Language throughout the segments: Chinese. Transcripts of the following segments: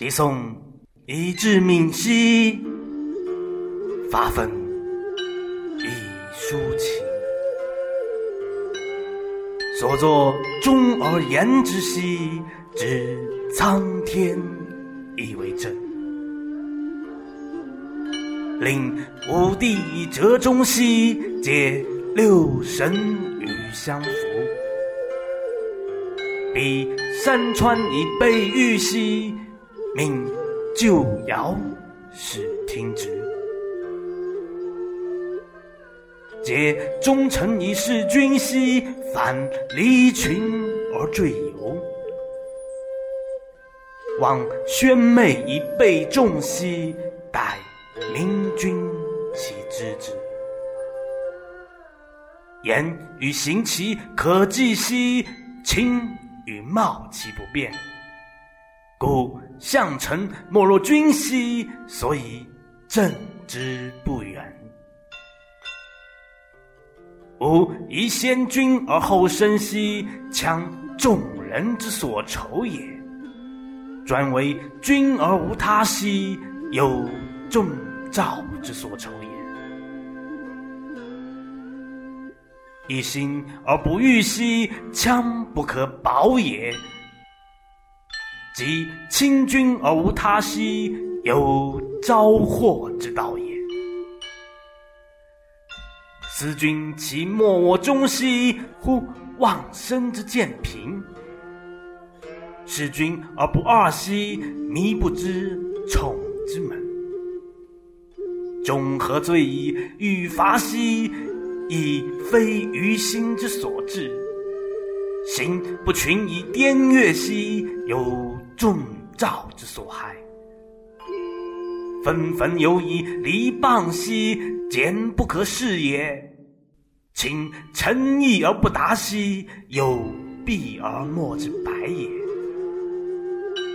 冀送以至闽兮，发愤以抒情。所作忠而言之兮，知苍天以为真。令五帝折中兮，皆六神与相符。彼山川以备御兮，命旧尧始听之。皆忠臣以事君兮，反离群而坠游。望宣妹以备众兮，待明君其知之。言与行其可继兮，亲与貌其不变。故相臣莫若君兮，所以正之不远。吾以先君而后生兮，强众人之所愁也；专为君而无他兮，有众兆之所愁也。一心而不欲兮，强不可保也；即亲君而无他兮，有招祸之道也。思君其莫我中兮，乎忘身之见贫；视君而不二兮，靡不知宠之门。终何罪矣？欲伐兮，以非于心之所至；心不群以颠越兮，有众兆之所害。纷纷犹以离谤兮，简不可视也。亲诚意而不达兮，有避而莫之白也；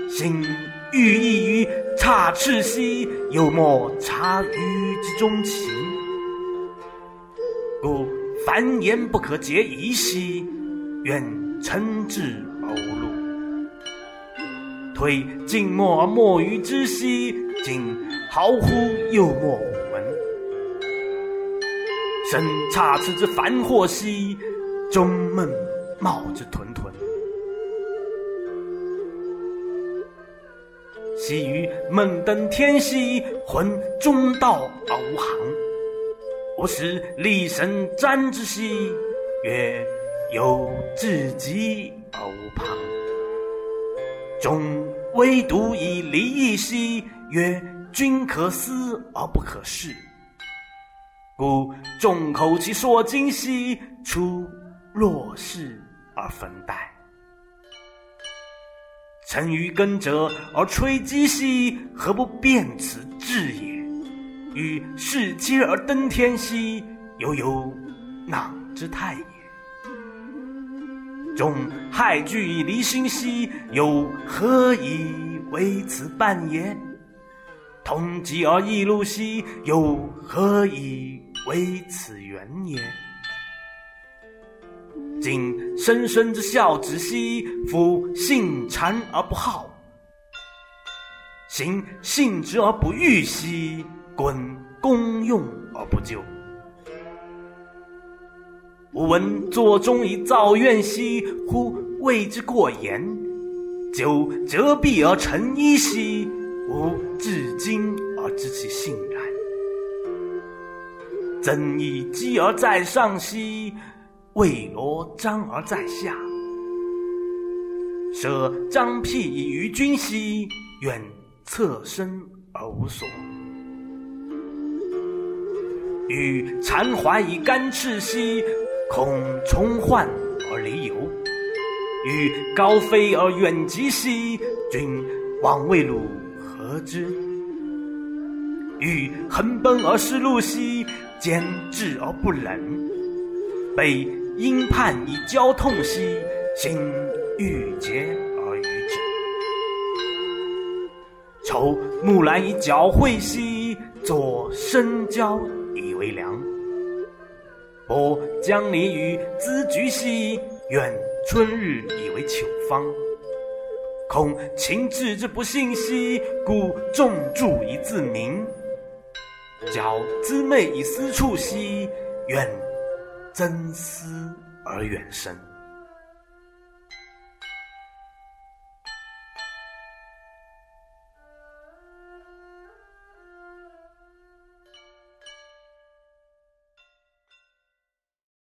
心欲意于差赤兮，有莫察于之中情。故凡言不可结疑兮，愿诚挚而无路；推静默而莫于之兮，今毫乎又莫无闻。身差次之繁惑兮，终闷冒之屯屯。昔于梦登天兮，浑中道而无行。吾时立神瞻之兮，曰有至极偶旁。终唯独以离异兮，曰君可思而不可视。故众口其说今兮，出若是而分代。臣于耕者而吹击兮，何不辨此志也？与世皆而登天兮，犹有囊之态也。众害惧以离心兮，又何以为此半也？同疾而异路兮，又何以为此缘也？今生生之孝子兮，夫信谗而不好；行信直而不欲兮，滚公用而不就。吾闻坐中以造怨兮，乎谓之过言；久折臂而成衣兮，吾至今而知其信然。曾以鸡而在上兮，未罗章而在下。舍张辟以于君兮，愿侧身而无所。与残怀以干赤兮，恐重患而离游。欲高飞而远疾兮，君往未路何之？欲横奔而失路兮，坚志而不忍；被阴叛以交痛兮，心郁结而愚之。愁木兰以缴秽兮，作深交以为良。不将离于咨菊兮，愿春日以为糗芳。恐情志之不信兮，故重注以自明。矫姿媚以思处兮，愿真思而远生。